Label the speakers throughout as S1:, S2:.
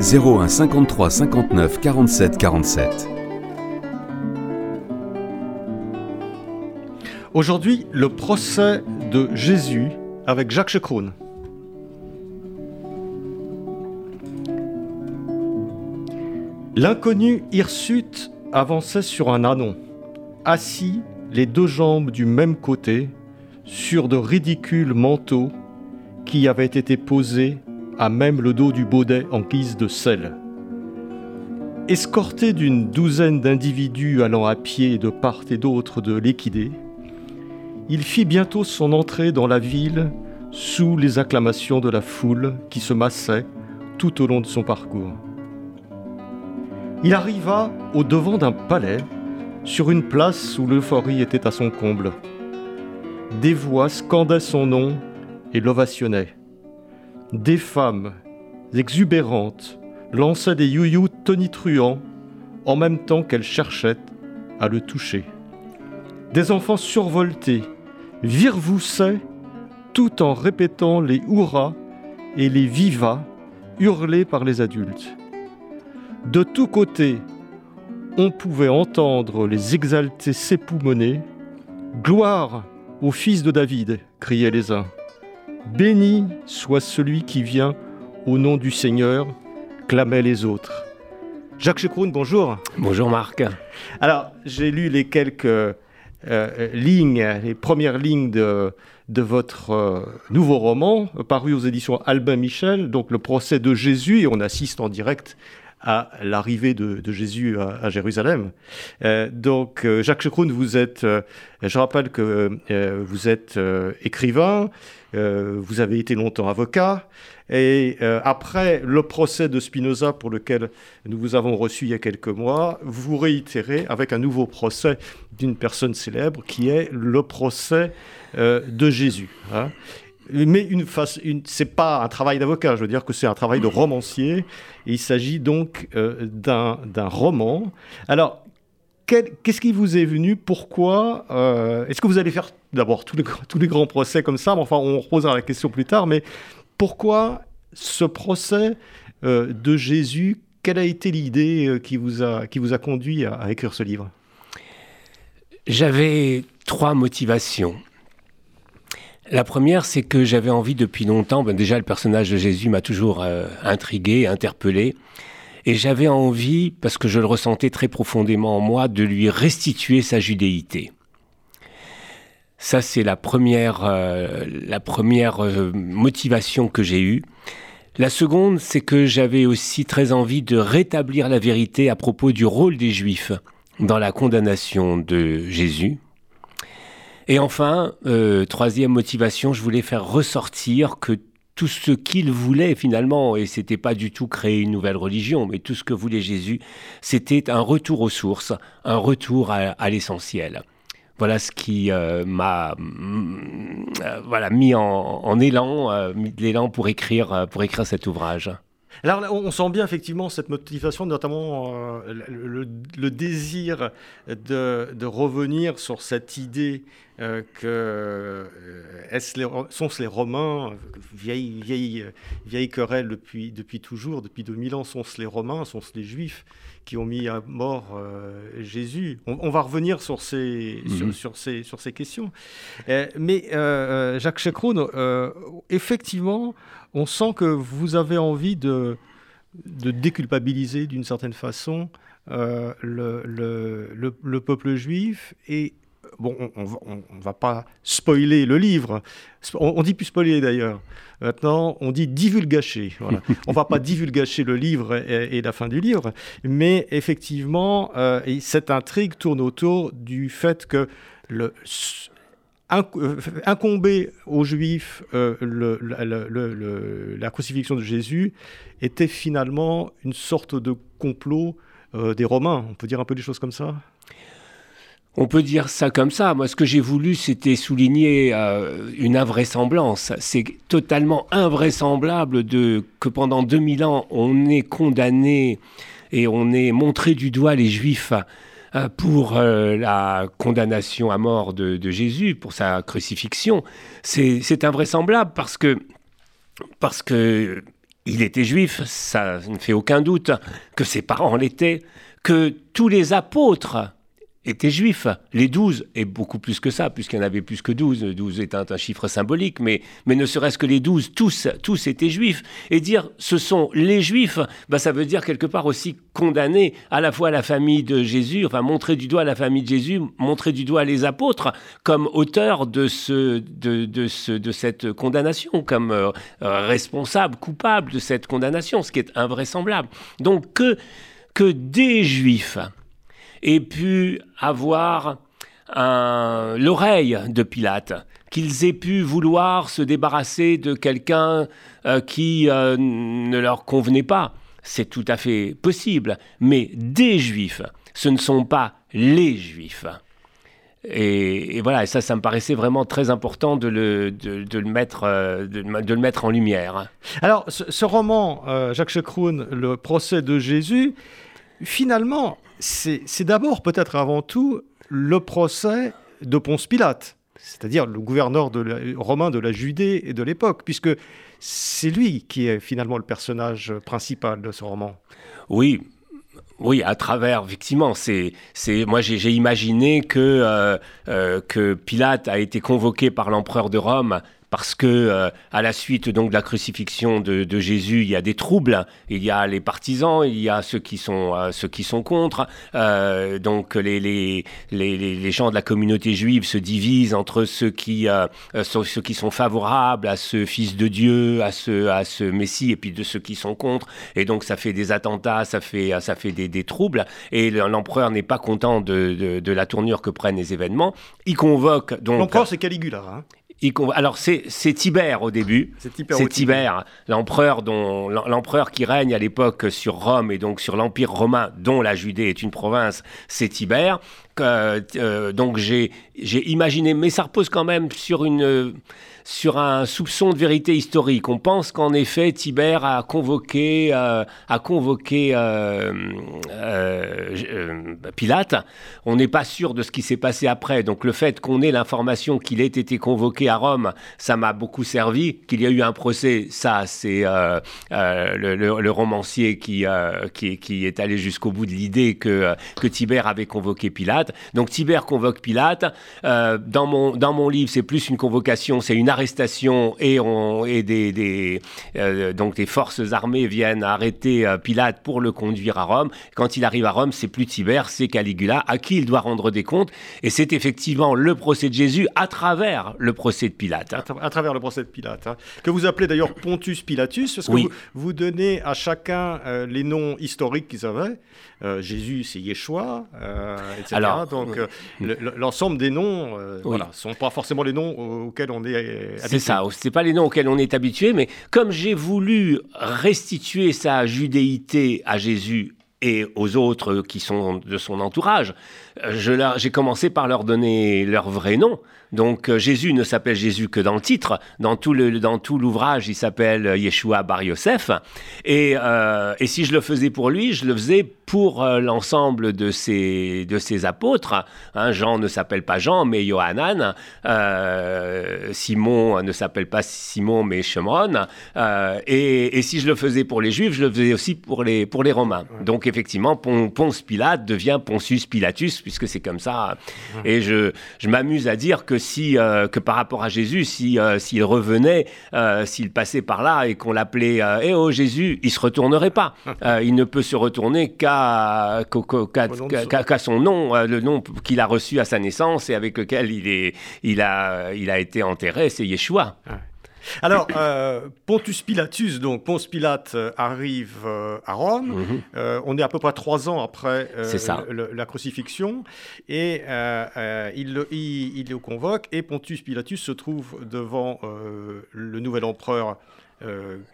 S1: 01 53 59 47 47.
S2: Aujourd'hui, le procès de Jésus avec Jacques Chekroun. L'inconnu hirsute avançait sur un anon, assis les deux jambes du même côté, sur de ridicules manteaux qui avaient été posés à même le dos du baudet en guise de selle. Escorté d'une douzaine d'individus allant à pied de part et d'autre de l'équidé, il fit bientôt son entrée dans la ville sous les acclamations de la foule qui se massait tout au long de son parcours. Il arriva au devant d'un palais, sur une place où l'euphorie était à son comble. Des voix scandaient son nom et l'ovationnaient. Des femmes exubérantes lançaient des youyous tonitruants en même temps qu'elles cherchaient à le toucher. Des enfants survoltés virevoussaient tout en répétant les hurrahs et les vivas hurlés par les adultes. De tous côtés, on pouvait entendre les exaltés s'époumoner. Gloire au fils de David, criaient les uns. Béni soit celui qui vient au nom du Seigneur, clamaient les autres. Jacques Chekroun, bonjour.
S3: Bonjour Marc.
S2: Alors, j'ai lu les quelques euh, lignes, les premières lignes de, de votre euh, nouveau roman, paru aux éditions Albin Michel, donc le procès de Jésus, et on assiste en direct à l'arrivée de, Jésus à, Jérusalem. Euh, donc, Jacques Chekroun, vous êtes, je rappelle que vous êtes écrivain, vous avez été longtemps avocat, et euh, après le procès de Spinoza, pour lequel nous vous avons reçu il y a quelques mois, vous réitérez avec un nouveau procès d'une personne célèbre qui est le procès euh, de Jésus. Hein. Mais une face, une, c'est pas un travail d'avocat, je veux dire que c'est un travail de romancier. il s'agit donc euh, d'un, d'un roman. Alors, qu'est-ce qui vous est venu? Pourquoi Est-ce que vous allez faire d'abord tous les, grands procès comme ça Enfin, on reposera la question plus tard. Mais pourquoi ce procès euh, de Jésus Quelle a été l'idée euh, qui, vous a, qui vous a conduit à, écrire ce livre?
S3: J'avais trois motivations. La première, c'est que j'avais envie depuis longtemps, ben déjà le personnage de Jésus m'a toujours euh, intrigué, interpellé, et j'avais envie, parce que je le ressentais très profondément en moi, de lui restituer sa judéité. Ça, c'est la première, euh, la première euh, motivation que j'ai eue. La seconde, c'est que j'avais aussi très envie de rétablir la vérité à propos du rôle des Juifs dans la condamnation de Jésus. Et enfin, euh, troisième motivation, je voulais faire ressortir que tout ce qu'il voulait finalement, et c'était pas du tout créer une nouvelle religion, mais tout ce que voulait Jésus, c'était un retour aux sources, un retour à l'essentiel voilà ce qui euh, m'a euh, voilà, mis en, élan, euh, mis de l'élan pour écrire, pour écrire cet ouvrage.
S2: Alors on sent bien effectivement cette motivation, notamment le, désir de, revenir sur cette idée que sont-ce les Romains, vieille, vieille, vieille querelle depuis, depuis toujours, depuis 2000 ans, sont-ce les Romains, sont-ce les Juifs qui ont mis à mort euh, Jésus? On, va revenir sur ces, mhm. sur, ces, sur ces questions. Euh, mais euh, Jacques Chekroun, effectivement, on sent que vous avez envie de, de déculpabiliser d'une certaine façon le, le, le, peuple juif et bon, on ne va pas spoiler le livre. On, on dit plus spoiler d'ailleurs. Maintenant, on dit divulgacher. Voilà. on va pas divulgacher le livre et, la fin du livre, mais effectivement, euh, cette intrigue tourne autour du fait que le, incomber aux Juifs le, la crucifixion de Jésus était finalement une sorte de complot des Romains. On peut dire un peu des choses comme ça?
S3: On peut dire ça comme ça. Moi, ce que j'ai voulu, c'était souligner une invraisemblance. C'est totalement invraisemblable de, que pendant 2000 ans, on ait condamné et on ait montré du doigt les Juifs euh, pour euh, la condamnation à mort de, Jésus, pour sa crucifixion. C'est invraisemblable parce que, parce que il était juif, ça ne fait aucun doute, que ses parents l'étaient, que tous les apôtres étaient juifs. Les douze, et beaucoup plus que ça, puisqu'il y en avait plus que douze, douze étant un chiffre symbolique, mais, mais ne serait-ce que les douze, tous, tous étaient juifs. Et dire ce sont les juifs, bah, ça veut dire quelque part aussi condamner à la fois la famille de Jésus, enfin montrer du doigt la famille de Jésus, montrer du doigt les apôtres comme auteurs de, ce, de, de, ce, de cette condamnation, comme euh, responsables, coupables de cette condamnation, ce qui est invraisemblable. Donc que, que des juifs, aient pu avoir l'oreille de Pilate, qu'ils aient pu vouloir se débarrasser de quelqu'un euh, qui euh, ne leur convenait pas. C'est tout à fait possible, mais des juifs, ce ne sont pas les juifs. Et, voilà, ça, ça me paraissait vraiment très important de le, de, le, mettre, euh, de, le mettre en lumière.
S2: Alors, ce, roman, Jacques Chekroun, Le procès de Jésus, finalement, c'est d'abord, peut-être avant tout, le procès de Ponce Pilate, c'est-à-dire le gouverneur romain de la Judée et de l'époque, puisque c'est lui qui est finalement le personnage principal de ce roman.
S3: Oui, oui, à travers, effectivement, c'est, moi j'ai, imaginé que, euh, euh, que Pilate a été convoqué par l'empereur de Rome parce que euh, à la suite donc de la crucifixion de, Jésus, il y a des troubles. Il y a les partisans, il y a ceux qui sont euh, ceux qui sont contre. Euh, donc les, les, les, les, gens de la communauté juive se divisent entre ceux qui sont, ceux qui sont favorables à ce Fils de Dieu, à ce à ce Messie, et puis de ceux qui sont contre. Et donc ça fait des attentats, ça fait ça fait des, des troubles. Et l'empereur n'est pas content de, de, de, la tournure que prennent les événements. Il convoque donc.
S2: L'empereur c'est Caligula. Hein
S3: alors c'est Tibère au début. C'est Tibère, l'empereur dont l'empereur qui règne à l'époque sur Rome et donc sur l'empire romain dont la Judée est une province, c'est Tibère. Euh, donc j'ai imaginé, mais ça repose quand même sur une sur un soupçon de vérité historique. On pense qu'en effet, Tibère a convoqué, euh, a convoqué euh, euh, Pilate. On n'est pas sûr de ce qui s'est passé après. Donc le fait qu'on ait l'information qu'il ait été convoqué à Rome, ça m'a beaucoup servi. Qu'il y a eu un procès, ça, c'est le, romancier qui, qui, qui, est allé jusqu'au bout de l'idée que, que Tibère avait convoqué Pilate. Donc Tibère convoque Pilate. dans, mon, dans mon livre, c'est plus une convocation, c'est une arrestation et, on, et des, des euh, donc des forces armées viennent arrêter euh, Pilate pour le conduire à Rome. Quand il arrive à Rome, c'est plus Tibère, c'est Caligula à qui il doit rendre des comptes. Et c'est effectivement le procès de Jésus à travers le procès de Pilate. Hein.
S2: À, travers le procès de Pilate, hein. que vous appelez d'ailleurs Pontus Pilatus, parce que vous, donnez à chacun euh, les noms historiques qu'ils avaient. Jésus, c'est Yeshua, etc. Alors, donc l'ensemble des noms, voilà, sont pas forcément les noms auxquels on est
S3: c'est ça, c'est pas les noms auxquels on est habitué, mais comme j'ai voulu restituer sa judéité à Jésus et aux autres qui sont de son entourage, j'ai commencé par leur donner leur vrai nom. Donc euh, Jésus ne s'appelle Jésus que dans le titre. Dans tout le, dans tout l'ouvrage, il s'appelle Yeshua Bar Yosef. Et, euh, et si je le faisais pour lui, je le faisais pour euh, l'ensemble de ses, de ses apôtres. Hein, Jean ne s'appelle pas Jean, mais Yohanan. Simon ne s'appelle pas Simon, mais Shemron. Et, et, si je le faisais pour les Juifs, je le faisais aussi pour les, pour les Romains. Donc effectivement, Ponce Pilate devient Pontius Pilatus, puisque c'est comme ça. Et je, je m'amuse à dire que si, euh, que par rapport à Jésus, si, euh, s'il revenait, euh, s'il passait par là et qu'on l'appelait Eh oh Jésus, il se retournerait pas. il ne peut se retourner qu'à, son nom, le nom qu'il a reçu à sa naissance et avec lequel il, est, il, a, il a été enterré, c'est Yeshua.
S2: Alors, euh, Pontus Pilatus, donc Ponce Pilate euh, arrive euh, à Rome.
S3: Mhm.
S2: on est à peu près trois ans après
S3: C'est ça.
S2: le- le- la crucifixion. Et il, le- il- il le convoque. Et Pontus Pilatus se trouve devant le nouvel empereur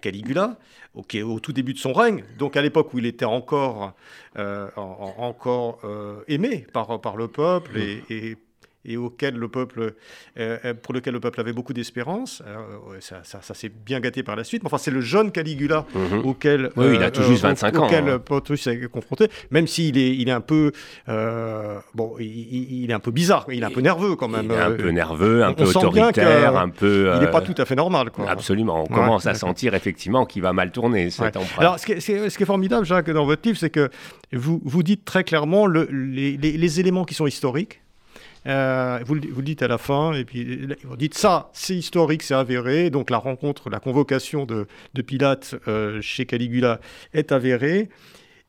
S2: Caligula, au, tout début de son règne. Donc, à l'époque où il était encore, euh, en- en- encore euh, aimé par, par le peuple et, et- et auquel le peuple, euh, pour lequel le peuple avait beaucoup d'espérance. Ça ça- ça s'est bien gâté par la suite. Mais enfin, c'est le jeune Caligula
S3: Mhm.
S2: auquel,
S3: Oui, il a tout juste 25 ans,
S2: auquel
S3: hein.
S2: Pontus est confronté, même s'il est, il est un peu, euh, bon, il, est un peu bizarre, il est un peu nerveux quand même.
S3: Il est un
S2: euh,
S3: peu nerveux, un
S2: on
S3: peu autoritaire, un peu.
S2: il n'est pas tout à fait normal, quoi.
S3: Absolument. On
S2: Ouais,
S3: commence à sentir effectivement qu'il va mal tourner cet
S2: Ouais. Alors, ce qui, est, ce qui est- ce qui est formidable, Jacques, dans votre livre, c'est que vous, vous dites très clairement le- les, les- les éléments qui sont historiques. Euh, vous, le- dites à la fin, et puis vous dites ça, c'est historique, c'est avéré. Donc la rencontre, la convocation de, de Pilate euh, chez Caligula est avérée.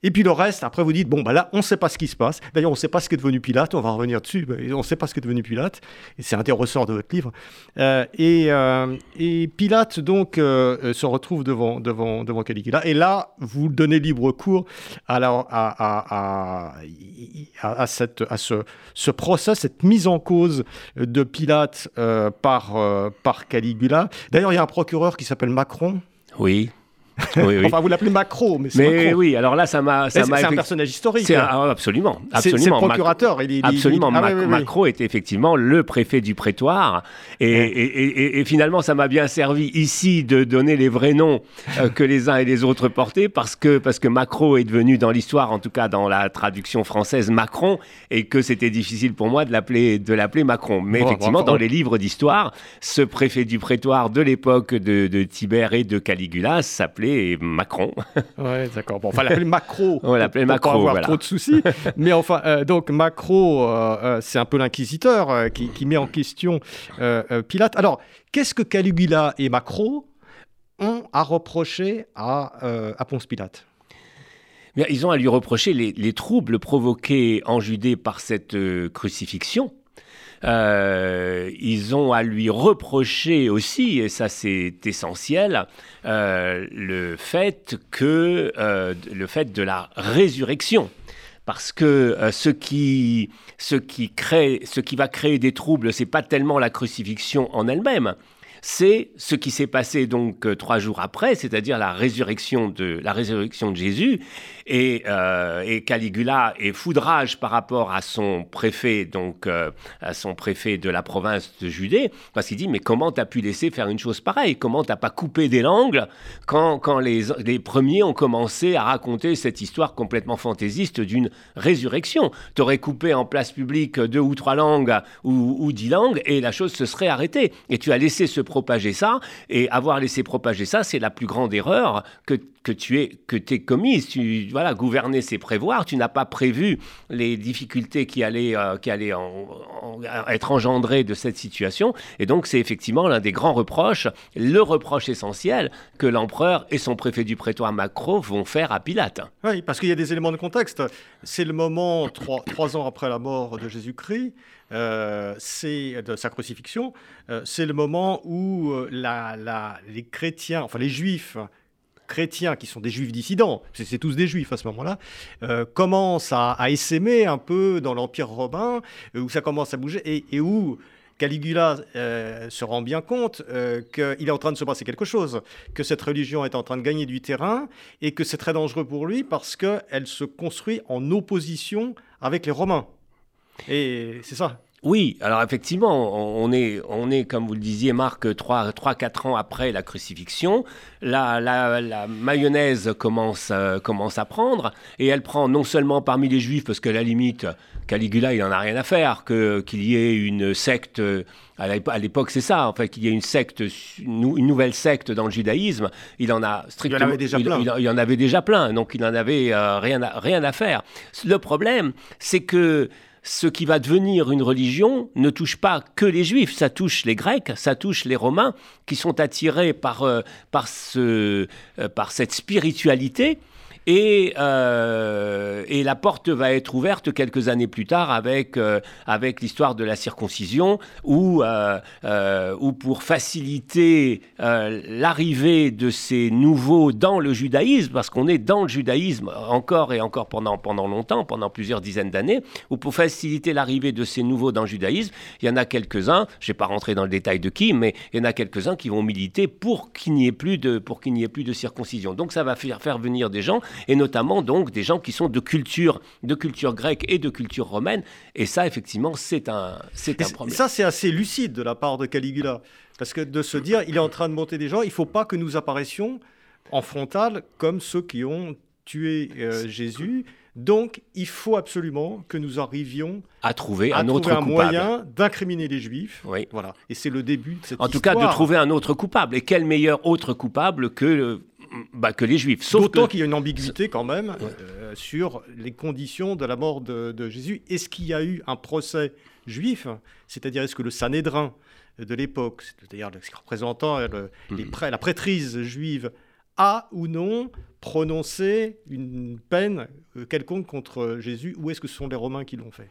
S2: Et puis le reste, après vous dites, bon, bah là, on ne sait pas ce qui se passe. D'ailleurs, on ne sait pas ce qui est devenu Pilate, on va revenir dessus, mais on ne sait pas ce qui est devenu Pilate. Et c'est un des ressorts de votre livre. Euh, et, euh, et Pilate, donc, euh, se retrouve devant, devant, devant Caligula. Et là, vous donnez libre cours à, à, à, à, cette, ce, ce procès, cette mise en cause de Pilate par, par Caligula. D'ailleurs, il y a un procureur qui s'appelle Macron.
S3: Oui. Oui, oui.
S2: Enfin, vous l'appelez Macron, mais c'est Macron.
S3: oui, alors là, ça m'a.
S2: C'est un personnage historique.
S3: C'est un- absolument,
S2: C'est- C'est le procurateur. il il
S3: Absolument,
S2: il- ah,
S3: Mac-
S2: oui.
S3: Macron est effectivement le préfet du prétoire. Et,
S2: Ouais.
S3: et- et- et- et finalement, ça m'a bien servi ici de donner les vrais noms euh, que les uns et les autres portaient, parce que, parce que Macron est devenu dans l'histoire, en tout cas dans la traduction française, Macron, et que c'était difficile pour moi de l'appeler de l'appeler Macron. Mais
S2: Bon,
S3: effectivement,
S2: bon,
S3: dans
S2: bon.
S3: les livres d'histoire, ce préfet du prétoire de l'époque de, de Tibère et de Caligula s'appelait Macron.
S2: Ouais, d'accord. Bon, enfin, l'appeler Macro.
S3: On l'appelait
S2: pour
S3: Macro,
S2: Pas avoir
S3: voilà.
S2: trop de soucis. Mais enfin, euh, donc Macro, euh, euh, c'est un peu l'inquisiteur euh, qui, qui met en question Pilate. Alors, qu'est-ce que Caligula et Macro ont à reprocher à, à Ponce Pilate?
S3: Bien, ils ont à lui reprocher les, les troubles provoqués en Judée par cette crucifixion. Euh, ils ont à lui reprocher aussi, et ça c'est essentiel, euh, le fait que euh, le fait de la résurrection. Parce que ce, qui, ce, qui crée, ce qui va créer des troubles, c'est pas tellement la crucifixion en elle-même, c'est ce qui s'est passé donc trois jours après, c'est-à-dire la résurrection de la résurrection de Jésus. Et, euh, et Caligula est foudrage par rapport à son préfet, donc euh, à son préfet de la province de Judée, parce qu'il dit mais comment t'as pu laisser faire une chose pareille? Comment t'as pas coupé des langues quand, quand les, les premiers ont commencé à raconter cette histoire complètement fantaisiste d'une résurrection? T'aurais coupé en place publique deux ou trois langues ou, ou dix langues et la chose se serait arrêtée. Et tu as laissé se propager ça et avoir laissé propager ça, c'est la plus grande erreur que que tu es que t'es commise. Tu voilà, gouverner c'est prévoir. Tu n'as pas prévu les difficultés qui allaient euh, qui allaient en- être engendrées de cette situation. Et donc c'est effectivement l'un des grands reproches, le reproche essentiel que l'empereur et son préfet du prétoire Macro vont faire à Pilate.
S2: Oui, parce qu'il y a des éléments de contexte. C'est le moment, trois, trois ans après la mort de Jésus-Christ, euh, de sa crucifixion, euh, c'est le moment où les chrétiens, enfin les juifs chrétiens, qui sont des juifs dissidents, c'est tous des juifs à ce moment-là, euh, commencent à, à essaimer un peu dans l'Empire romain, euh, où ça commence à bouger, et, et où Caligula euh, se rend bien compte euh, qu'il est en train de se passer quelque chose, que cette religion est en train de gagner du terrain, et que c'est très dangereux pour lui parce qu'elle se construit en opposition avec les Romains. Et c'est ça.
S3: Oui, alors effectivement, on est, on est comme vous le disiez, Marc, 3-4 ans après la crucifixion. La, la, la mayonnaise commence, euh, commence à prendre, et elle prend non seulement parmi les juifs, parce qu'à la limite, Caligula, il n'en a rien à faire, que- qu'il y ait une secte, à l'épo- à l'époque c'est ça, en fait, qu'il y ait une secte, une nou- une nouvelle secte dans le judaïsme, il en a strictement...
S2: avait déjà
S3: il-
S2: plein.
S3: il- il en avait déjà plein, donc il n'en avait euh, rien, à, rien à faire. Le problème, c'est que ce qui va devenir une religion ne touche pas que les juifs, ça touche les grecs, ça touche les romains, qui sont attirés par, euh, euh, cette spiritualité. Et, euh, et la porte va être ouverte quelques années plus tard avec, euh, avec l'histoire de la circoncision, où, euh, où pour faciliter l'arrivée de ces nouveaux dans le judaïsme, parce qu'on est dans le judaïsme encore et encore pendant, pendant longtemps, pendant plusieurs dizaines d'années, ou pour faciliter l'arrivée de ces nouveaux dans le judaïsme, il y en a quelques-uns, je ne vais pas rentrer dans le détail de qui, mais il y en a quelques-uns qui vont militer pour qu'il n'y ait plus de, ait plus de circoncision. Donc ça va faire venir des gens, et notamment donc des gens qui sont de culture, de culture grecque et de culture romaine. Et ça, effectivement, c'est un, c'est un problème.
S2: Ça, c'est assez lucide de la part de Caligula, parce que de se dire, il est en train de monter des gens, il ne faut pas que nous apparaissions en frontal comme ceux qui ont tué euh, Jésus. Donc, il faut absolument que nous arrivions
S3: à trouver un autre
S2: un moyen d'incriminer les Juifs. Oui. Voilà. Et c'est le début de cette
S3: En tout cas, de trouver un autre coupable. Et quel meilleur autre coupable que bah, que les Juifs.
S2: D'autant qu'il y a une ambiguïté quand même euh, sur les conditions de la mort de, Jésus. Est-ce qu'il y a eu un procès juif? C'est-à-dire, est-ce que le Sanhédrin de l'époque, c'est-à-dire le représentant hmm. la prêtrise juive, a ou non prononcé une peine euh, quelconque contre Jésus? Ou est-ce que ce sont les Romains qui l'ont fait?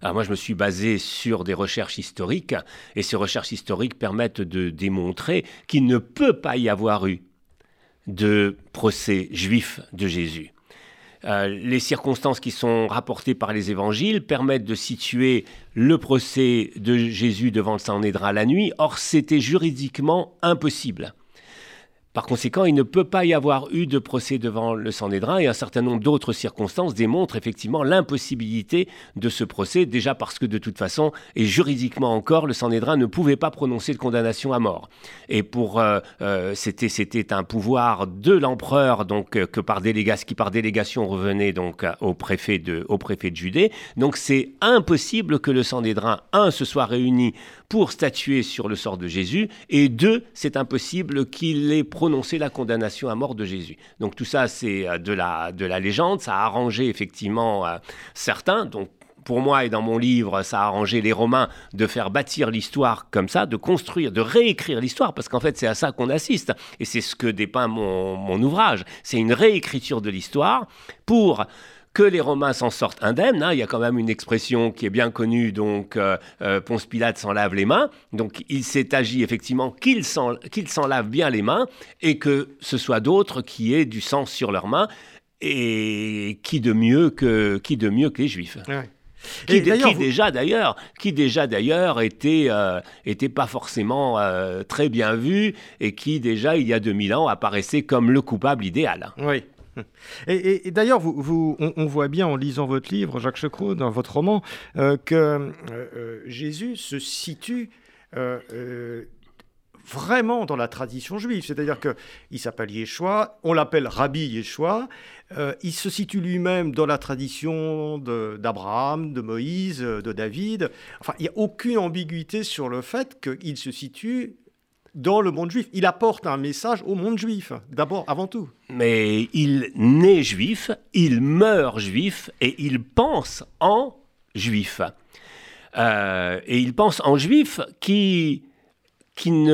S3: Alors moi, je me suis basé sur des recherches historiques, et ces recherches historiques permettent de démontrer qu'il ne peut pas y avoir eu de procès juif de Jésus. Euh, les circonstances qui sont rapportées par les évangiles permettent de situer le procès de Jésus devant le Sanhédrin la nuit. Or, c'était juridiquement impossible. Par conséquent, il ne peut pas y avoir eu de procès devant le Sanhédrin et un certain nombre d'autres circonstances démontrent effectivement l'impossibilité de ce procès, déjà parce que de toute façon, et juridiquement encore, le Sanhédrin ne pouvait pas prononcer de condamnation à mort. Et pour euh, euh, c'était c'était un pouvoir de l'empereur donc euh, que par délégation qui par délégation revenait donc au préfet de au préfet de Judée. Donc c'est impossible que le Sanhédrin un se soit réuni pour statuer sur le sort de Jésus, et deux, c'est impossible qu'il ait prononcé la condamnation à mort de Jésus. Donc tout ça, c'est euh, de la, de la légende, ça a arrangé effectivement euh, certains, donc pour moi et dans mon livre, ça a arrangé les Romains de faire bâtir l'histoire comme ça, de construire, de réécrire l'histoire, parce qu'en fait c'est à ça qu'on assiste, et c'est ce que dépeint mon, mon ouvrage, c'est une réécriture de l'histoire pour que les Romains s'en sortent indemnes. Hein. Il y a quand même une expression qui est bien connue, donc euh, euh, Ponce Pilate s'en lave les mains. Donc il s'est agi effectivement qu'il s'en lave bien les mains et que ce soit d'autres qui aient du sang sur leurs mains. Et qui de mieux que, qui de mieux que les Juifs Qui, déjà d'ailleurs, qui déjà d'ailleurs était, euh, était pas forcément très bien vu et qui déjà il y a 2000 ans apparaissait comme le coupable idéal.
S2: Oui. Et, d'ailleurs, on, voit bien en lisant votre livre, Jacques Checrot, dans votre roman, euh, que euh, euh, Jésus se situe vraiment dans la tradition juive. C'est-à-dire qu'il s'appelle Yeshua, on l'appelle Rabbi Yeshua, il se situe lui-même dans la tradition d'Abraham, de, Moïse, de David. Enfin, il n'y a aucune ambiguïté sur le fait qu'il se situe dans le monde juif. Il apporte un message au monde juif, d'abord, avant tout.
S3: Mais il naît juif, il meurt juif et il pense en juif. Euh, et il pense en juif qui, qui,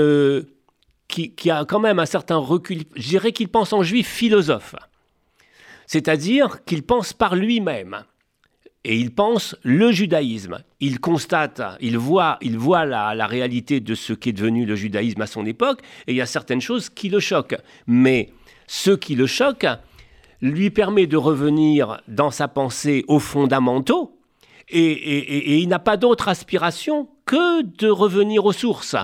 S3: qui a quand même un certain recul. Je dirais qu'il pense en juif philosophe. C'est-à-dire qu'il pense par lui-même et il pense le judaïsme. Il constate, il voit, il voit la, réalité de ce qu'est devenu le judaïsme à son époque, et il y a certaines choses qui le choquent. Mais ce qui le choque lui permet de revenir dans sa pensée aux fondamentaux, et, il n'a pas d'autre aspiration que de revenir aux sources.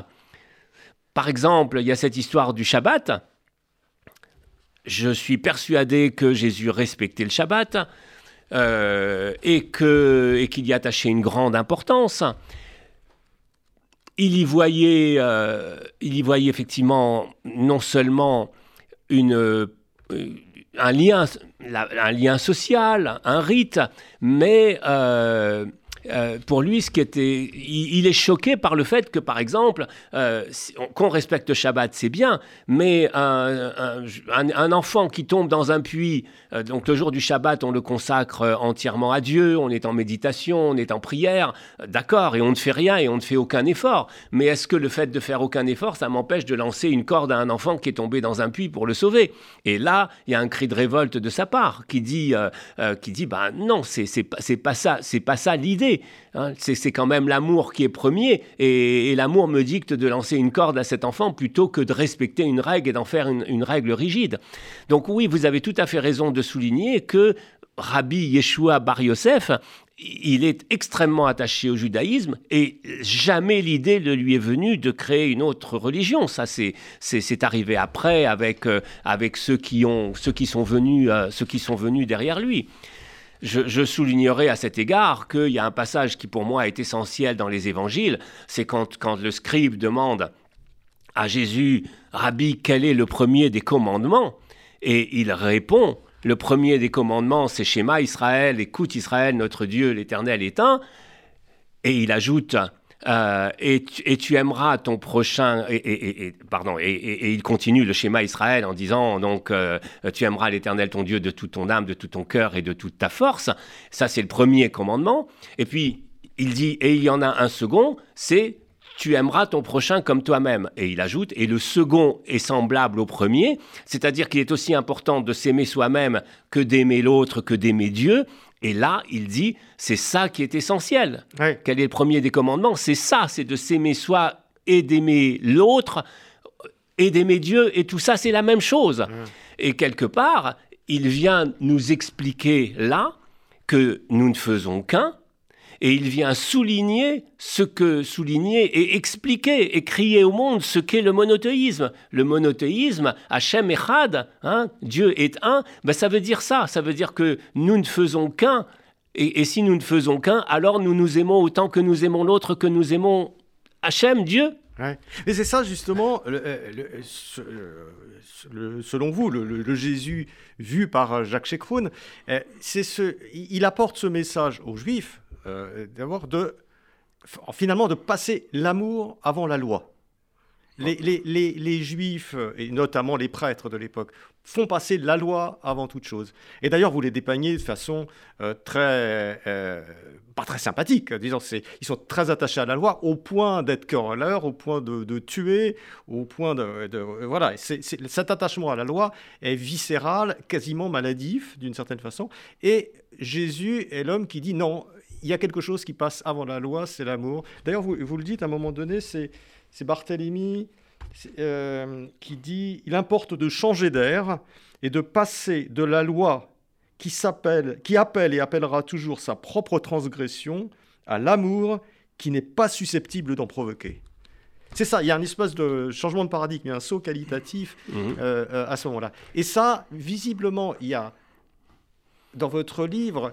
S3: Par exemple, il y a cette histoire du Shabbat. Je suis persuadé que Jésus respectait le Shabbat. Euh, et qu'il y attachait une grande importance. Il y voyait, euh, il y voyait effectivement non seulement euh, un, lien, social, un rite, mais pour lui, ce qui était, il, est choqué par le fait que, par exemple, euh, qu'on respecte Shabbat, c'est bien, mais un, enfant qui tombe dans un puits, euh, donc le jour du Shabbat, on le consacre entièrement à Dieu, on est en méditation, on est en prière, d'accord, et on ne fait rien et on ne fait aucun effort. Mais est-ce que le fait de faire aucun effort, ça m'empêche de lancer une corde à un enfant qui est tombé dans un puits pour le sauver? Et là, il y a un cri de révolte de sa part qui dit, qui dit, bah non, c'est pas ça, c'est pas ça l'idée. Hein. C'est quand même l'amour qui est premier, et, l'amour me dicte de lancer une corde à cet enfant plutôt que de respecter une règle et d'en faire une, règle rigide. Donc oui, vous avez tout à fait raison de souligner que Rabbi Yeshua Bar Yosef, il est extrêmement attaché au judaïsme et jamais l'idée ne lui est venue de créer une autre religion. Ça, c'est, arrivé après avec, euh, avec ceux, qui ont, ceux, qui sont venus, euh, ceux qui sont venus derrière lui. Je, soulignerai à cet égard qu'il y a un passage qui pour moi est essentiel dans les évangiles, c'est quand, quand le scribe demande à Jésus, Rabbi, quel est le premier des commandements? Et il répond, le premier des commandements, c'est Shema Israël, écoute Israël, notre Dieu, l'Éternel est un. Et il ajoute, euh, et, tu, aimeras ton prochain. Et, pardon. Et, il continue le schéma Israël en disant donc euh, tu aimeras l'Éternel ton Dieu de toute ton âme, de tout ton cœur et de toute ta force. Ça c'est le premier commandement. Et puis il dit et il y en a un second, c'est tu aimeras ton prochain comme toi-même. Et il ajoute, et le second est semblable au premier, c'est-à-dire qu'il est aussi important de s'aimer soi-même que d'aimer l'autre, que d'aimer Dieu. Et là, il dit, c'est ça qui est essentiel. Quel est le premier des commandements? C'est ça, c'est de s'aimer soi et d'aimer l'autre et d'aimer Dieu. Et tout ça, c'est la même chose. Et quelque part, il vient nous expliquer là que nous ne faisons qu'un, et il vient souligner ce que souligner et expliquer et crier au monde ce qu'est le monothéisme. Le monothéisme, Hachem Echad, hein, Dieu est un, ben ça veut dire ça, ça veut dire que nous ne faisons qu'un, et, si nous ne faisons qu'un, alors nous nous aimons autant que nous aimons l'autre, que nous aimons Hachem, Dieu.
S2: Mais c'est ça justement, euh, selon vous, le, Jésus vu par Jacques euh, ce, il apporte ce message aux Juifs, euh, d'avoir de finalement de passer l'amour avant la loi. Les, les, les, juifs, et notamment les prêtres de l'époque, font passer la loi avant toute chose. Et d'ailleurs, vous les dépeignez de façon euh, très, euh, pas très sympathique. Disons, ils sont très attachés à la loi au point d'être querelleurs, au point de, tuer, au point de voilà. cet attachement à la loi est viscéral, quasiment maladif d'une certaine façon. Et Jésus est l'homme qui dit non il y a quelque chose qui passe avant la loi, c'est l'amour. D'ailleurs, vous, vous, le dites à un moment donné, c'est Barthélemy euh, qui dit il importe de changer d'air et de passer de la loi qui s'appelle, qui appelle et appellera toujours sa propre transgression à l'amour qui n'est pas susceptible d'en provoquer. C'est ça, il y a un espèce de changement de paradigme, il y a un saut qualitatif mmh. euh, euh, à ce moment-là. Et ça, visiblement, il y a dans votre livre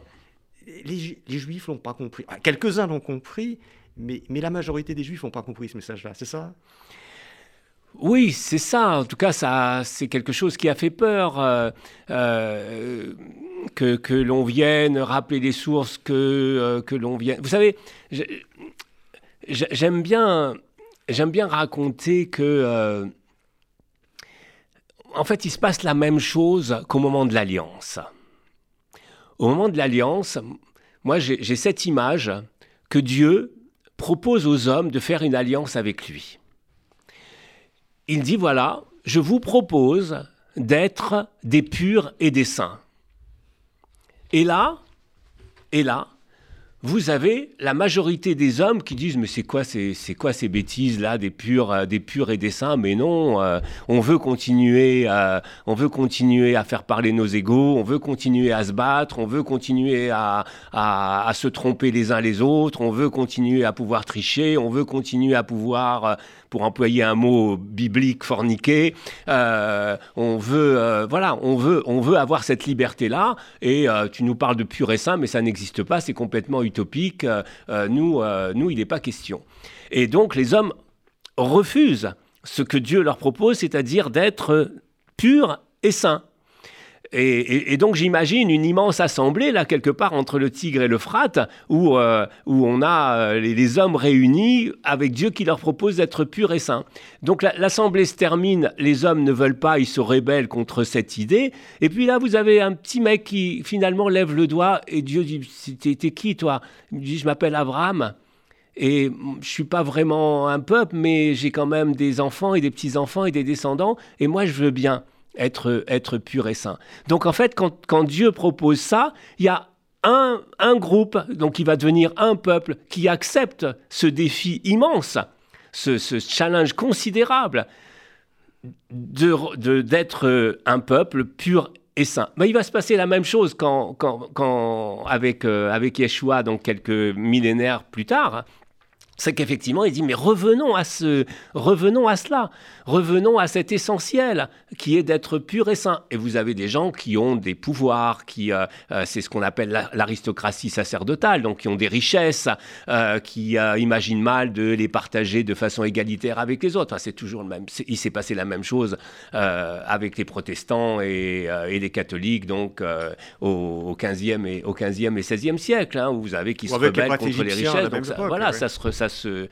S2: les, Juifs l'ont pas compris. Ah, quelques-uns l'ont compris, mais, mais la majorité des Juifs n'ont pas compris ce message-là, c'est ça?
S3: Oui, c'est ça. En tout cas, ça, c'est quelque chose qui a fait peur. Euh, euh, que, que l'on vienne rappeler des sources, que, euh, que l'on vienne. Vous savez, j'aime bien, j'aime bien raconter que, en fait, il se passe la même chose qu'au moment de l'alliance. Au moment de l'alliance, moi j'ai cette image que Dieu propose aux hommes de faire une alliance avec lui. Il dit, voilà, je vous propose d'être des purs et des saints. Et là, et là, vous avez la majorité des hommes qui disent mais c'est quoi ces, c'est quoi ces bêtises là des purs euh, des purs et des saints? Mais non euh, on veut continuer à, on veut continuer à faire parler nos égaux on veut continuer à se battre on veut continuer à, à, se tromper les uns les autres on veut continuer à pouvoir tricher on veut continuer à pouvoir euh, pour employer un mot biblique forniqué on veut voilà on veut on veut avoir cette liberté là et tu nous parles de pur et saint mais ça n'existe pas c'est complètement utopique, euh, euh, nous, euh, nous, il n'est pas question. Et donc les hommes refusent ce que Dieu leur propose, c'est-à-dire d'être purs et saints. Et, donc j'imagine une immense assemblée là quelque part entre le Tigre et le Frat où, euh, où on a euh, les, hommes réunis avec Dieu qui leur propose d'être purs et saints. Donc l'assemblée se termine, les hommes ne veulent pas, ils se rebellent contre cette idée. Et puis là vous avez un petit mec qui finalement lève le doigt et Dieu dit t'es qui toi? Il dit je m'appelle Abraham. Et je suis pas vraiment un peuple, mais j'ai quand même des enfants et des petits-enfants et des descendants, et moi je veux bien être, pur et saint. Donc en fait, quand, Dieu propose ça, il y a un, groupe, donc qui va devenir un peuple, qui accepte ce défi immense, ce, challenge considérable d'être de, un peuple pur et saint. Mais il va se passer la même chose quand avec, euh, avec Yeshua, donc quelques millénaires plus tard c'est qu'effectivement, il dit, mais revenons à, ce, revenons à cela, revenons à cet essentiel qui est d'être pur et saint. Et vous avez des gens qui ont des pouvoirs, qui, euh, euh, c'est ce qu'on appelle l'aristocratie sacerdotale, donc qui ont des richesses, euh, qui imaginent mal de les partager de façon égalitaire avec les autres. c'est toujours le même. Il s'est passé la même chose avec les protestants et, les catholiques, donc au, 15e et, au 15e et 16e siècle, hein, où vous avez qui se rebellent contre les richesses. Donc voilà, ça se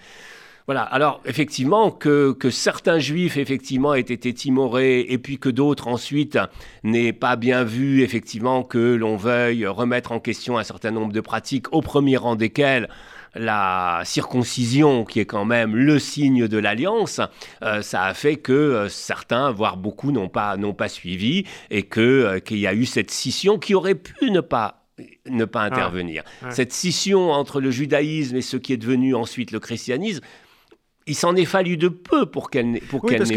S3: voilà. Alors, effectivement, que, certains juifs, effectivement, aient été timorés, et puis que d'autres, ensuite, n'aient pas bien vu, effectivement, que l'on veuille remettre en question un certain nombre de pratiques, au premier rang desquelles la circoncision, qui est quand même le signe de l'alliance, euh, ça a fait que euh, certains, voire beaucoup, n'ont pas, n'ont pas suivi, et que, euh, qu'il y a eu cette scission qui aurait pu ne pas ne pas intervenir. Cette scission entre le judaïsme et ce qui est devenu ensuite le christianisme, il s'en est fallu de peu pour qu'elle n'ait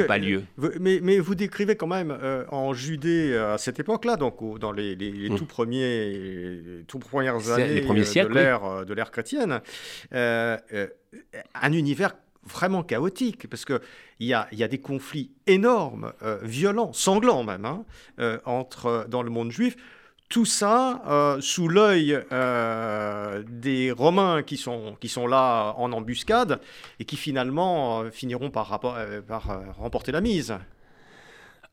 S3: pas lieu.
S2: Mais, mais, vous décrivez quand même euh, en Judée euh, à cette époque-là, donc dans les, les, mm. tout premiers, tout premières années les premiers siècles, euh, de l'ère chrétienne, un univers vraiment chaotique, parce qu'il y a, y a des conflits énormes, violents, sanglants même, hein, entre, dans le monde juif tout ça euh, sous l'œil euh, des Romains qui sont, là en embuscade et qui finalement euh, finiront par remporter la mise.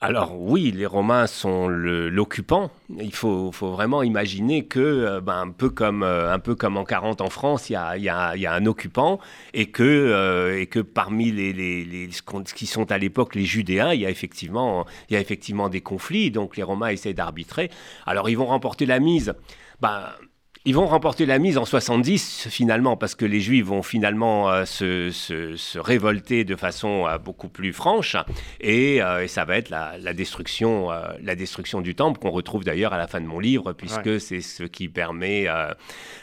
S3: Alors oui, les Romains sont l'occupant. Il faut, vraiment imaginer que, euh, ben, un, peu comme, euh, un peu comme en 40 en France, il y a, un occupant et que, euh, parmi les, les, qui sont à l'époque les Judéens, il y, a effectivement, il y a effectivement des conflits. Donc les Romains essaient d'arbitrer. Alors ils vont remporter la mise. Ben, ils vont remporter la mise en 70 finalement parce que les Juifs vont finalement euh, se, se, révolter de façon euh, beaucoup plus franche et, euh, et, ça va être la, la destruction, la destruction du temple qu'on retrouve d'ailleurs à la fin de mon livre puisque c'est ce qui permet ah.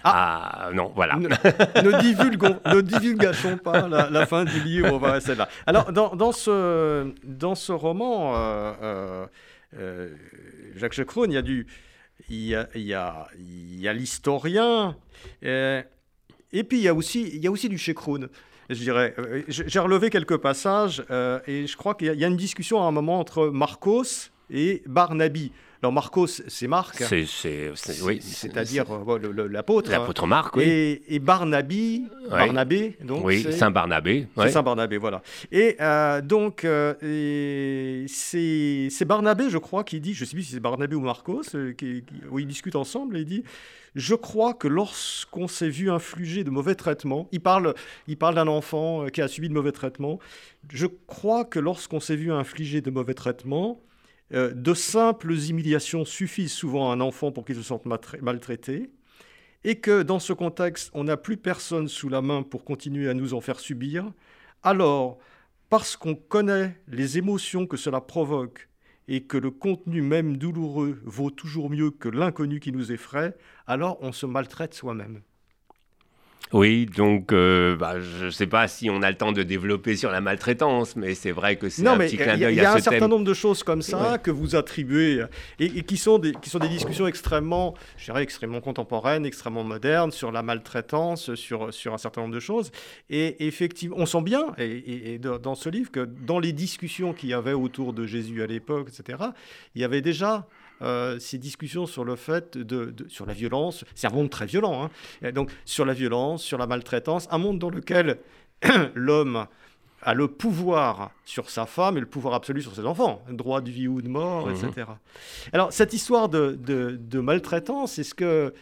S3: à non voilà
S2: ne, ne, divulgation pas la, fin du livre on va rester là. Alors dans, dans ce dans ce roman Jacques Chacron il y a du il y a, y a, y a l'historien, euh, et puis il y a aussi, y a aussi du Chekroun. Je dirais, euh, j'ai relevé quelques passages euh, et je crois qu'il y, a une discussion à un moment entre Marcos et Barnabi. Alors Marcos, c'est Marc.
S3: C'est, oui,
S2: c'est-à-dire euh, l'apôtre.
S3: L'apôtre Marc, oui.
S2: Et, et Barnabé, donc.
S3: Oui, Saint Barnabé.
S2: Saint Barnabé, voilà. Et euh, donc, euh, c'est Barnabé, je crois, qui dit, je ne sais plus si c'est Barnabé ou Marcos, qui, où ils discutent ensemble, et il dit je crois que lorsqu'on s'est vu infliger de mauvais traitements, il parle, il parle d'un enfant qui a subi de mauvais traitements, je crois que lorsqu'on s'est vu infliger de mauvais traitements, euh, de simples humiliations suffisent souvent à un enfant pour qu'il se sente maltraité, et que dans ce contexte, on n'a plus personne sous la main pour continuer à nous en faire subir, alors, parce qu'on connaît les émotions que cela provoque et que le contenu même douloureux vaut toujours mieux que l'inconnu qui nous effraie, alors on se maltraite soi-même.
S3: Oui, donc euh, bah, je ne sais pas si on a le temps de développer sur la maltraitance, mais c'est vrai que c'est un petit clin d'œil
S2: Il y a, un certain nombre de choses comme ça que vous attribuez et, qui, sont des, qui sont des discussions extrêmement, je dirais, extrêmement contemporaines, extrêmement modernes sur la maltraitance, sur, sur un certain nombre de choses. Et effectivement, on sent bien, et, dans ce livre, que dans les discussions qu'il y avait autour de Jésus à l'époque, etc., il y avait déjà euh, ces discussions sur le fait de, sur la violence. C'est un monde très violent, hein. donc sur la violence, sur la maltraitance, un monde dans lequel l'homme a le pouvoir sur sa femme et le pouvoir absolu sur ses enfants, droit de vie ou de mort,
S3: Mhm.
S2: etc. Alors, cette histoire de, de- de maltraitance, est-ce que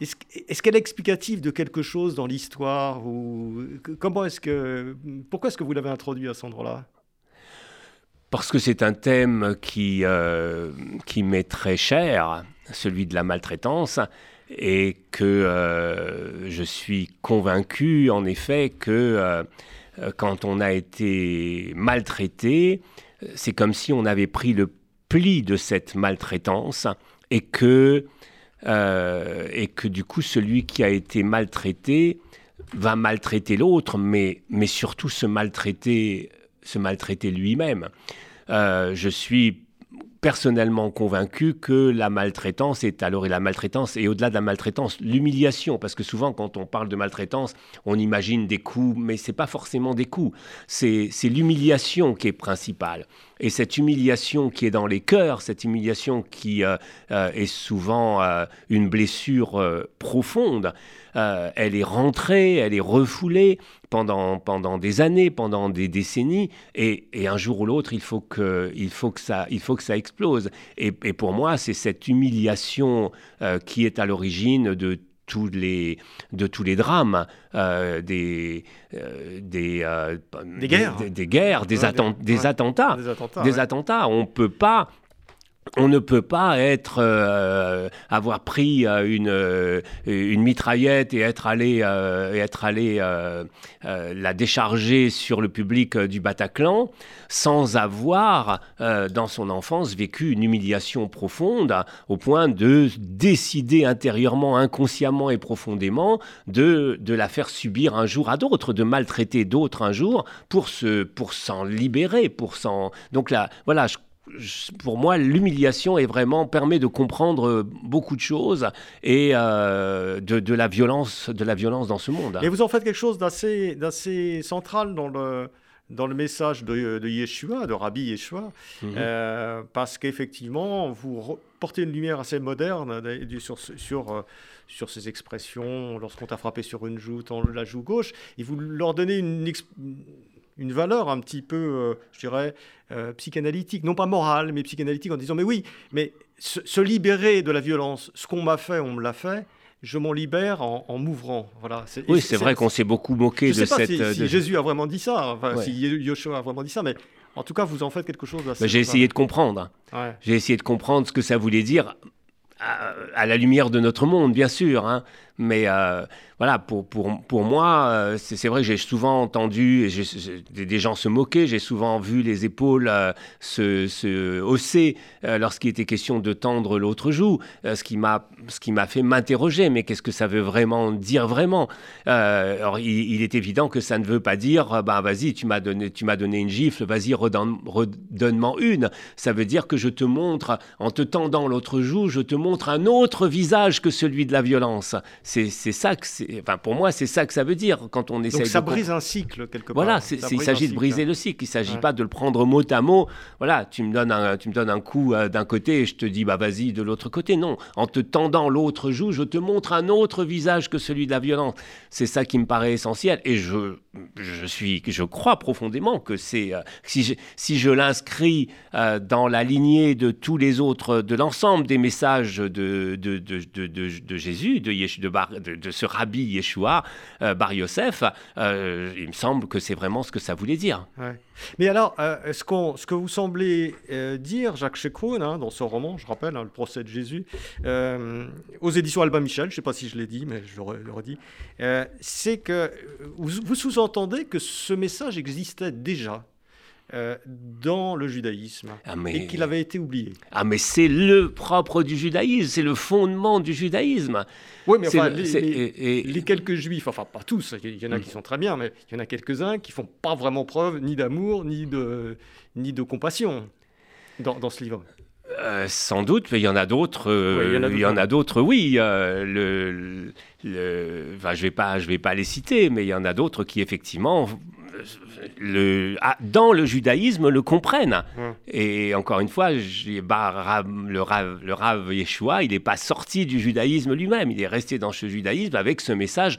S2: est-ce, est-ce qu'elle est explicative de quelque chose dans l'histoire ou comment est-ce que pourquoi est-ce que vous l'avez introduit à cet endroit-là?
S3: Parce que c'est un thème qui, euh, qui m'est très cher, celui de la maltraitance, et que euh, je suis convaincu, en effet, que euh, quand on a été maltraité, c'est comme si on avait pris le pli de cette maltraitance et que, et que du coup, celui qui a été maltraité va maltraiter l'autre, mais, mais surtout se maltraiter, se maltraiter lui-même. Euh, je suis personnellement convaincu que la maltraitance est alors et la maltraitance et au-delà de la maltraitance l'humiliation. Parce que souvent quand on parle de maltraitance on imagine des coups mais c'est pas forcément des coups. C'est l'humiliation qui est principale. Et cette humiliation qui est dans les cœurs cette humiliation qui euh, euh, est souvent une blessure profonde euh, elle est rentrée, elle est refoulée pendant, pendant des années, pendant des décennies, et, et un jour ou l'autre, il, faut que, il, faut que ça, il faut que ça explose. Et, et pour moi, c'est cette humiliation euh, qui est à l'origine de tous les, de tous les drames, euh, des, euh, des, euh,
S2: Des guerres.
S3: des, des guerres, des,
S2: Ouais,
S3: atten-
S2: des-
S3: attentats
S2: Des attentats. ouais.
S3: attentats. On peut pas. On ne peut pas être euh, avoir pris euh, une euh, une mitraillette et être allé être allé la décharger sur le public du Bataclan sans avoir dans son enfance vécu une humiliation profonde au point de décider intérieurement, inconsciemment et profondément de de la faire subir un jour à d'autres, de maltraiter d'autres un jour pour se pour s'en libérer, pour s'en donc là voilà je- pour moi, l'humiliation est vraiment permet de comprendre euh, beaucoup de choses et euh, de, de la violence, de la violence dans ce monde.
S2: Et vous en faites quelque chose d'assez, d'assez central dans le, dans le message de, de Yeshua, de Rabbi Yeshua,
S3: Mhm.
S2: euh, parce qu'effectivement, vous portez une lumière assez moderne sur, sur, sur ces expressions, lorsqu'on t'a frappé sur une joue, dans la joue gauche, et vous leur donnez une, une valeur un petit peu, euh, je dirais, euh, psychanalytique, non pas morale, mais psychanalytique, en disant, mais oui, mais se, se libérer de la violence, ce qu'on m'a fait, on me l'a fait, je m'en libère en, en m'ouvrant. Voilà.
S3: Oui, c'est vrai qu'on s'est beaucoup moqué
S2: je
S3: de
S2: sais pas
S3: cette.
S2: si,
S3: euh,
S2: si
S3: de-
S2: Jésus a vraiment dit ça, enfin,
S3: Ouais.
S2: si Yoshua a vraiment dit ça, mais en tout cas, vous en faites quelque chose
S3: J'ai essayé de comprendre.
S2: Ouais.
S3: J'ai essayé de comprendre ce que ça voulait dire à, à la lumière de notre monde, bien sûr. hein. Mais euh, voilà, pour, pour, pour moi, euh, c'est vrai que j'ai souvent entendu des, gens se moquer, j'ai souvent vu les épaules euh, se, se hausser lorsqu'il était question de tendre l'autre joue, ce qui m'a fait m'interroger, mais qu'est-ce que ça veut vraiment dire vraiment? Alors, il, est évident que ça ne veut pas dire, bah vas-y, tu m'as donné, donné une gifle, vas-y, redonne- redonne-moi une. Ça veut dire que je te montre, en te tendant l'autre joue, je te montre un autre visage que celui de la violence. C'est ça que c'est. Enfin, pour moi, c'est ça que ça veut dire quand on essaie
S2: Donc ça brise un cycle quelque part.
S3: voilà, il s'agit de briser le cycle. Il ne s'agit
S2: Ouais.
S3: pas de le prendre mot à mot. Voilà, tu me donnes un, tu me donnes un coup euh, d'un côté et je te dis, bah vas-y de l'autre côté. Non, en te tendant l'autre joue, je te montre un autre visage que celui de la violence. C'est ça qui me paraît essentiel. Et je, je suis, je crois profondément que c'est, euh, si je, si je l'inscris euh, dans la lignée de tous les autres, de l'ensemble des messages de, de, de, de, Jésus, de, Yesh- de, De, ce rabbi Yeshua, euh, Bar Yosef, euh, il me semble que c'est vraiment ce que ça voulait dire.
S2: Mais alors, euh, ce, ce que vous semblez dire, Jacques Chekroun, hein, dans son roman, je rappelle, hein, Le procès de Jésus, aux éditions Albin Michel, je ne sais pas si je l'ai dit, mais je le, re- le redis, c'est que vous sous-entendez que ce message existait déjà euh, dans le judaïsme
S3: Ah mais,
S2: et qu'il avait été oublié.
S3: ah, mais c'est le propre du judaïsme, c'est le fondement du judaïsme.
S2: Oui, mais enfin,
S3: le-
S2: les,
S3: et-
S2: les quelques juifs, enfin pas tous, il y en a
S3: Mm.
S2: qui sont très bien, mais il y en a quelques-uns qui font pas vraiment preuve ni d'amour, ni de, ni de compassion dans, dans ce livre.
S3: Euh, sans doute, mais il y en a d'autres. euh,
S2: Oui, il y en a d'autres,
S3: oui. euh, le, enfin, je vais pas, je vais pas les citer, mais il y en a d'autres qui effectivement, le, ah, dans le judaïsme, le comprennent.
S2: Ouais.
S3: Et encore une fois, bah, Rav- le Rav, le Rav Yeshua, il n'est pas sorti du judaïsme lui-même. Il est resté dans ce judaïsme avec ce message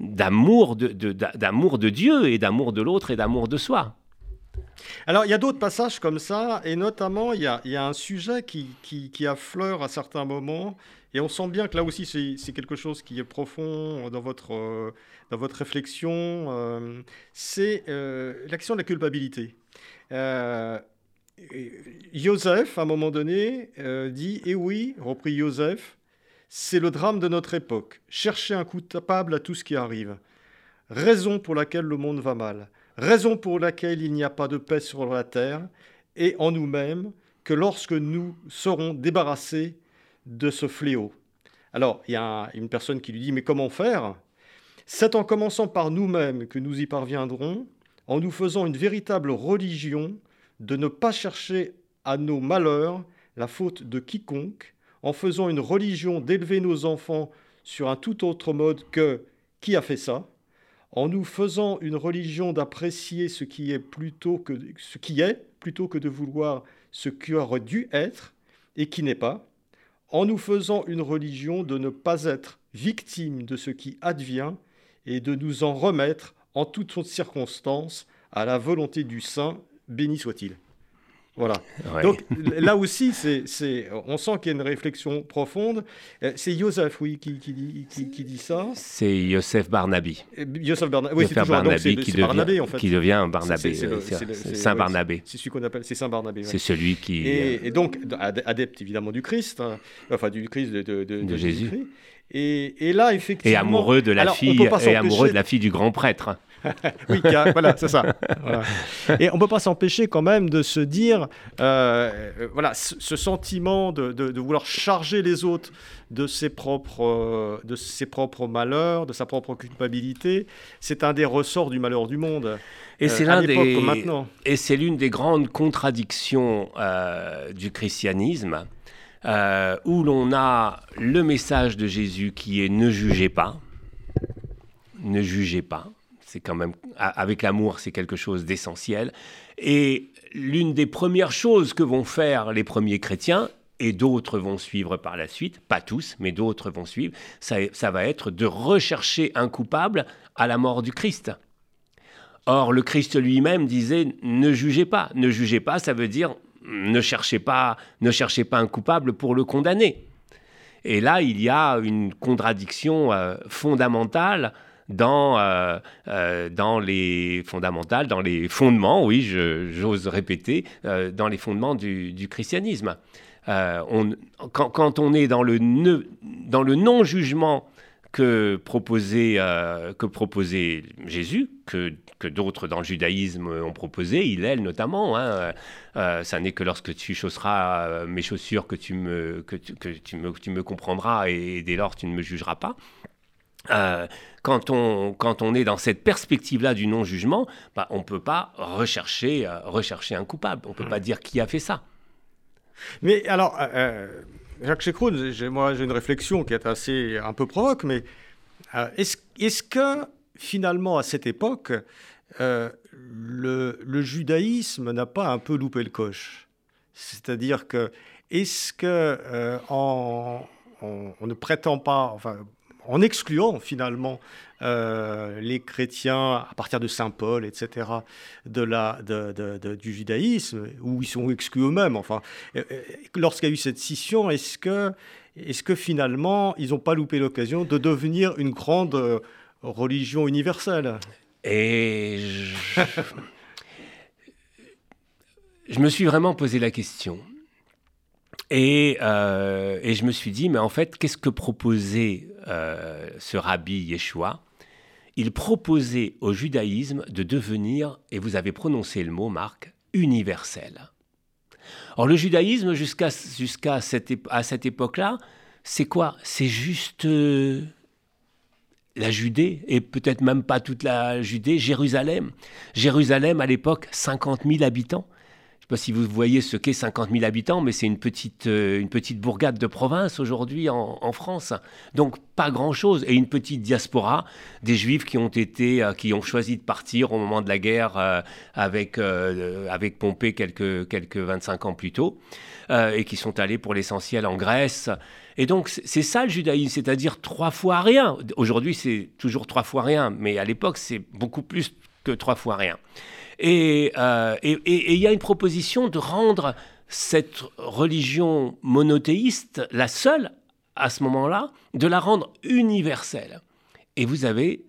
S3: d'amour de, Dieu et d'amour de l'autre et d'amour de soi.
S2: Alors, il y a d'autres passages comme ça, et notamment, il y a, il y a un sujet qui, qui, qui, affleure à certains moments, et on sent bien que là aussi, c'est quelque chose qui est profond dans votre, euh, dans votre réflexion, euh, c'est euh, l'action de la culpabilité. Joseph, à un moment donné, dit Eh oui, reprit Joseph, c'est le drame de notre époque. Chercher un coupable à tout ce qui arrive. Raison pour laquelle le monde va mal raison pour laquelle il n'y a pas de paix sur la terre et en nous-mêmes que lorsque nous serons débarrassés de ce fléau. Alors, il y a une personne qui lui dit, mais comment faire? C'est en commençant par nous-mêmes que nous y parviendrons, en nous faisant une véritable religion de ne pas chercher à nos malheurs la faute de quiconque, en faisant une religion d'élever nos enfants sur un tout autre mode que qui a fait ça en nous faisant une religion d'apprécier ce qui est plutôt que ce qui est plutôt que de vouloir ce qui aurait dû être et qui n'est pas, en nous faisant une religion de ne pas être victime de ce qui advient et de nous en remettre en toutes circonstances à la volonté du Saint, béni soit-il. Voilà. Donc là aussi, c'est, on sent qu'il y a une réflexion profonde. Euh, c'est Joseph, oui, qui, qui, dit, qui, dit, ça.
S3: C'est Yosef Barnaby.
S2: Joseph Barnaby, oui, c'est Barnaby qui, devient,
S3: Barnabé, en fait. qui devient Barnabé. C'est, Saint Barnabé.
S2: C'est celui qu'on appelle, c'est Saint Barnabé.
S3: C'est celui qui.
S2: Et, donc adepte évidemment du Christ, hein, enfin du Christ de, de,
S3: de, Jésus.
S2: Et, et, là, effectivement.
S3: Et amoureux de la fille, et amoureux de la fille du grand prêtre.
S2: oui, voilà, c'est ça. Et on ne peut pas s'empêcher quand même de se dire, euh, voilà, ce, sentiment de, vouloir charger les autres de ses, propres, de ses propres malheurs, de sa propre culpabilité, c'est un des ressorts du malheur du monde.
S3: Et c'est euh, l'un des et c'est l'une des grandes contradictions euh, du christianisme. où l'on a le message de Jésus qui est ne jugez pas, ne jugez pas, c'est quand même, avec l'amour, c'est quelque chose d'essentiel. Et l'une des premières choses que vont faire les premiers chrétiens, et d'autres vont suivre par la suite, pas tous, mais d'autres vont suivre, ça, ça va être de rechercher un coupable à la mort du Christ. Or, le Christ lui-même disait ne jugez pas. Ne jugez pas, ça veut dire ne cherchez pas, ne cherchez pas un coupable pour le condamner. Et là, il y a une contradiction euh, fondamentale dans, euh, euh, dans les fondamentales, dans les fondements, oui, j'ose répéter, euh, dans les fondements du, christianisme. Quand, on est dans le, non-jugement que proposait, que proposait Jésus, que, que d'autres dans le judaïsme ont proposé, il, elle notamment. Hein, ça n'est que lorsque tu chausseras mes chaussures que tu me, que que tu me, tu me comprendras et dès lors tu ne me jugeras pas. Euh, quand, on, quand on est dans cette perspective-là du non-jugement, bah, on ne peut pas rechercher, euh, rechercher un coupable. On ne peut pas dire qui a fait ça.
S2: Mais alors, euh, Jacques Chekroun, moi j'ai une réflexion qui est assez un peu provoque, mais est-ce est que finalement à cette époque, le, le, judaïsme n'a pas un peu loupé le coche? C'est-à-dire que est-ce que en, on, on, ne prétend pas, enfin en excluant finalement euh, les chrétiens à partir de Saint Paul, etc., de la, du judaïsme, où ils sont exclus eux-mêmes. Enfin, euh, euh, lorsqu'il y a eu cette scission, est-ce que, est que finalement ils n'ont pas loupé l'occasion de devenir une grande religion universelle?
S3: Et je... me suis vraiment posé la question. Euh, et, je me suis dit, mais en fait, qu'est-ce que proposait euh, ce rabbi Yeshua Il proposait au judaïsme de devenir, et vous avez prononcé le mot, Marc, universel. Or, le judaïsme, jusqu'à cette, cette époque-là, c'est quoi? C'est juste euh, la Judée, et peut-être même pas toute la Judée, Jérusalem. Jérusalem, à l'époque, 50 000 habitants. Sais pas si vous voyez ce qu'est 50 000 habitants, mais c'est une petite, euh, une petite bourgade de province aujourd'hui en, France. Donc pas grand-chose. Et une petite diaspora des Juifs qui ont été, euh, qui ont choisi de partir au moment de la guerre euh, avec, avec Pompée quelques, quelques 25 ans plus tôt, et qui sont allés pour l'essentiel en Grèce. Et donc c'est ça le judaïsme, c'est-à-dire trois fois rien. Aujourd'hui c'est toujours trois fois rien, mais à l'époque c'est beaucoup plus trois fois rien. Euh, et il y a une proposition de rendre cette religion monothéiste, la seule à ce moment-là, de la rendre universelle. Et vous avez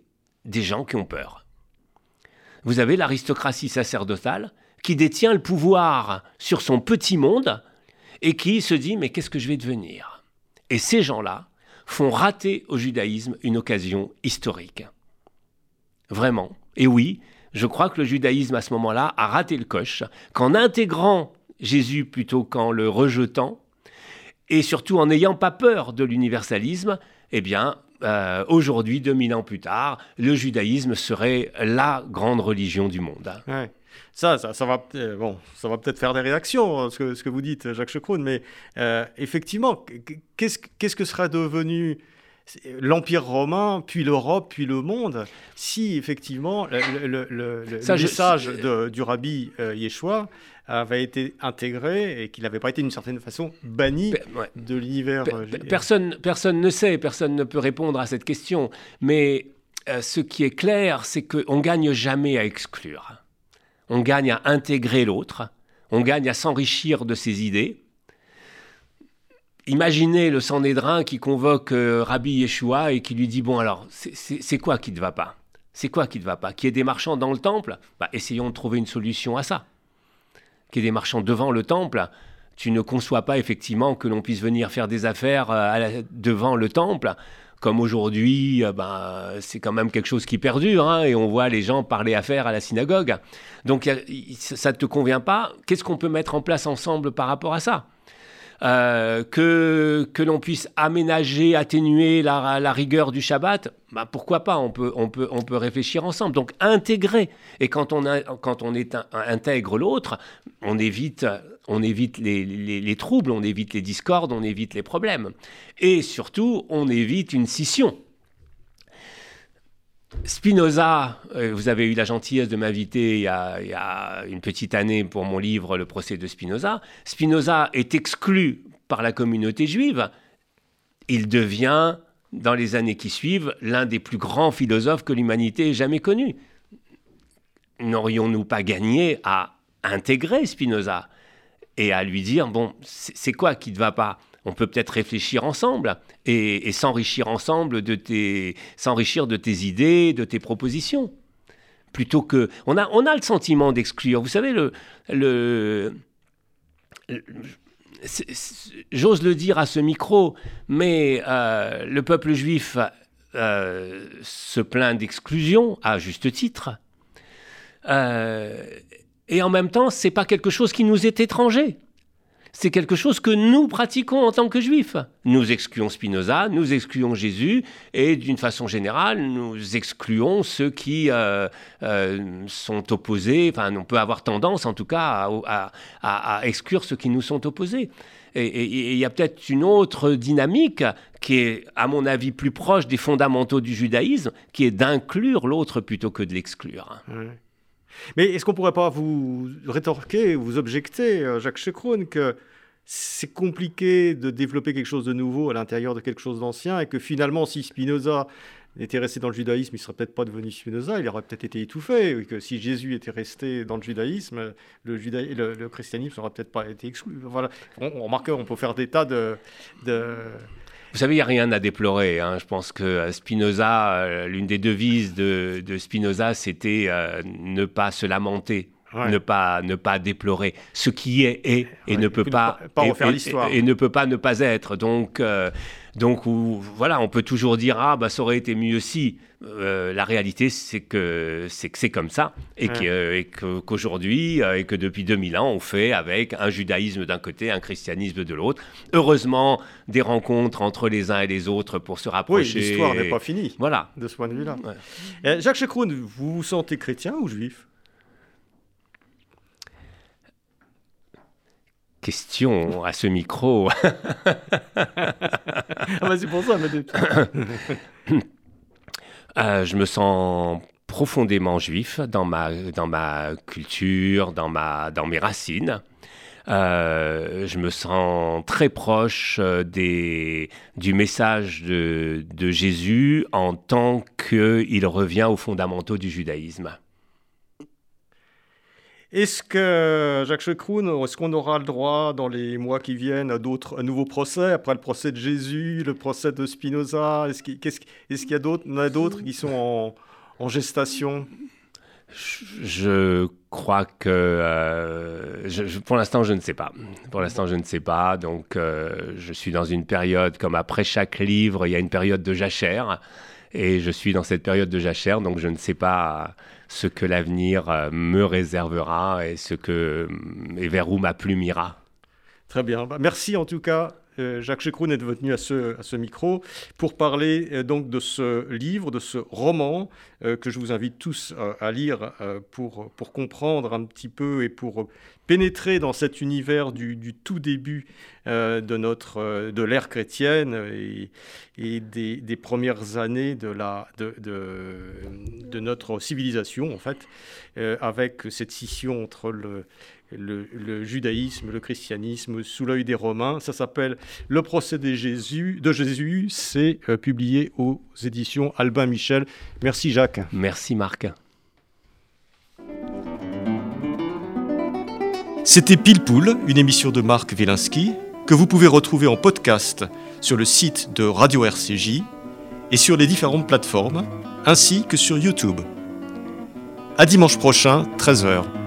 S3: des gens qui ont peur. Vous avez l'aristocratie sacerdotale qui détient le pouvoir sur son petit monde et qui se dit mais qu'est-ce que je vais devenir? Et ces gens-là font rater au judaïsme une occasion historique. Vraiment. Et oui, je crois que le judaïsme à ce moment-là a raté le coche, qu'en intégrant Jésus plutôt qu'en le rejetant, et surtout en n'ayant pas peur de l'universalisme, eh bien, euh, aujourd'hui, 2000 ans plus tard, le judaïsme serait la grande religion du monde.
S2: Ça, ça, va, euh, bon, ça va peut-être faire des réactions, hein, ce que, vous dites, Jacques Checroune, mais euh, effectivement, qu'est-ce, qu'est-ce que sera devenu l'Empire romain, puis l'Europe, puis le monde, si effectivement le, message du rabbi euh, Yeshua avait été intégré et qu'il n'avait pas été d'une certaine façon banni de l'univers.
S3: Euh, personne, personne ne sait, personne ne peut répondre à cette question, mais euh, ce qui est clair, c'est qu'on gagne jamais à exclure. On gagne à intégrer l'autre, on gagne à s'enrichir de ses idées, Imaginez le Sanhédrin qui convoque euh, Rabbi Yeshua et qui lui dit Bon, alors, c'est quoi qui ne va pas? C'est quoi qui ne va pas? Qu'il y ait des marchands dans le temple? Bah, Essayons de trouver une solution à ça. Qu'il y ait des marchands devant le temple, tu ne conçois pas effectivement que l'on puisse venir faire des affaires euh, devant le temple. Comme aujourd'hui, bah, c'est quand même quelque chose qui perdure, hein, et on voit les gens parler affaires à la synagogue. Donc ça ne te convient pas? Qu'est-ce qu'on peut mettre en place ensemble par rapport à ça? Euh, que, que l'on puisse aménager, atténuer la, rigueur du Shabbat, bah pourquoi pas on peut, on, peut, on peut réfléchir ensemble. Donc intégrer. Et quand on, a, quand on est intègre l'autre, on évite, on évite les, les, troubles, on évite les discordes, on évite les problèmes. Et surtout, on évite une scission. Spinoza, euh, vous avez eu la gentillesse de m'inviter il, y a une petite année pour mon livre Le procès de Spinoza. Spinoza est exclu par la communauté juive. Il devient, dans les années qui suivent, l'un des plus grands philosophes que l'humanité ait jamais connu. N'aurions-nous pas gagné à intégrer Spinoza et à lui dire, bon, c'est quoi qui ne va pas? On peut peut-être réfléchir ensemble et, s'enrichir ensemble de tes, s'enrichir de tes idées, de tes propositions. Plutôt que. On a, on a le sentiment d'exclure. Vous savez, le. le, J'ose le dire à ce micro, mais euh, le peuple juif euh, se plaint d'exclusion, à juste titre. Euh, et en même temps, c'est pas quelque chose qui nous est étranger c'est quelque chose que nous pratiquons en tant que juifs. Nous excluons Spinoza, nous excluons Jésus, et d'une façon générale, nous excluons ceux qui euh, euh, sont opposés, enfin, on peut avoir tendance en tout cas à, exclure ceux qui nous sont opposés. Et il y a peut-être une autre dynamique qui est, à mon avis, plus proche des fondamentaux du judaïsme, qui est d'inclure l'autre plutôt que de l'exclure.
S2: Mais est-ce qu'on pourrait pas vous rétorquer, vous objecter, euh, Jacques Checroune, que c'est compliqué de développer quelque chose de nouveau à l'intérieur de quelque chose d'ancien et que finalement, si Spinoza était resté dans le judaïsme, il serait peut-être pas devenu Spinoza, il aurait peut-être été étouffé, et que si Jésus était resté dans le judaïsme, le, le, christianisme n'aurait peut-être pas été exclu. Voilà. On, remarque, on peut faire des tas de...
S3: Vous savez, il n'y a rien à déplorer. Hein. Je pense que Spinoza, euh, l'une des devises de, Spinoza, c'était euh, ne pas se lamenter ne pas ne pas déplorer ce qui est est et ne peut pas, et, ne peut pas ne pas être. Donc euh, donc voilà, on peut toujours dire ah bah ça aurait été mieux si. Euh, la réalité c'est que c'est que c'est comme ça et qu'aujourd'hui euh, et que depuis 2000 ans on fait avec un judaïsme d'un côté, un christianisme de l'autre. Heureusement des rencontres entre les uns et les autres pour se rapprocher.
S2: Oui, l'histoire n'est pas finie.
S3: Voilà.
S2: De ce point de vue-là. Jacques Chekroun, vous vous sentez chrétien ou juif?
S3: Question à ce micro.
S2: ah bah c'est pour ça,
S3: euh, je me sens profondément juif dans ma, dans ma culture, dans, ma, dans mes racines. Euh, je me sens très proche euh, des, du message de, de Jésus en tant qu'il revient aux fondamentaux du judaïsme.
S2: Est-ce que, Jacques Chekroun, est-ce qu'on aura le droit dans les mois qui viennent à d'autres, nouveaux procès, après le procès de Jésus, le procès de Spinoza Est-ce qu'il y a d'autres, a d'autres qui sont en, en gestation?
S3: Je crois que euh, pour l'instant je ne sais pas. Pour l'instant je ne sais pas. Donc euh, je suis dans une période comme après chaque livre il y a une période de jachère et je suis dans cette période de jachère donc je ne sais pas ce que l'avenir euh, me réservera et ce que et vers où ma plume ira.
S2: Très bien. Bah, merci en tout cas Jacques Chekroun est venu à ce, micro pour parler euh, donc de ce livre, de ce roman euh, que je vous invite tous à lire pour, pour comprendre un petit peu et pour pénétrer dans cet univers du, tout début de, de l'ère chrétienne et, des, premières années de, la, de, notre civilisation, en fait, avec cette scission entre le, le, judaïsme, le christianisme sous l'œil des Romains. Ça s'appelle Le procès de Jésus. De Jésus. C'est euh, publié aux éditions Albin Michel. Merci Jacques.
S3: Merci Marc.
S2: C'était Pile Poule, une émission de Marc Wielinski que vous pouvez retrouver en podcast sur le site de Radio RCJ et sur les différentes plateformes, ainsi que sur YouTube. À dimanche prochain, 13h.